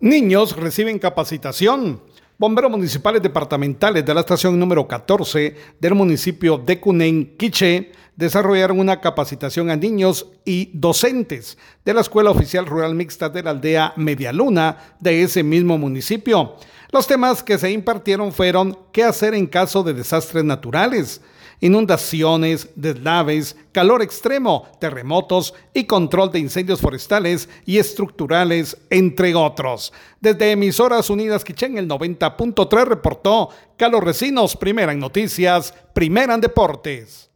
Niños reciben capacitación. Bomberos municipales departamentales de la estación número 14 del municipio de Cunén, Quiché, desarrollaron una capacitación a niños y docentes de la Escuela Oficial Rural Mixta de la aldea Medialuna de ese mismo municipio. Los temas que se impartieron fueron qué hacer en caso de desastres naturales, inundaciones, deslaves, calor extremo, terremotos y control de incendios forestales y estructurales, entre otros. Desde Emisoras Unidas Quichén, el 90.3 reportó Carlos Recinos, primera en noticias, primera en deportes.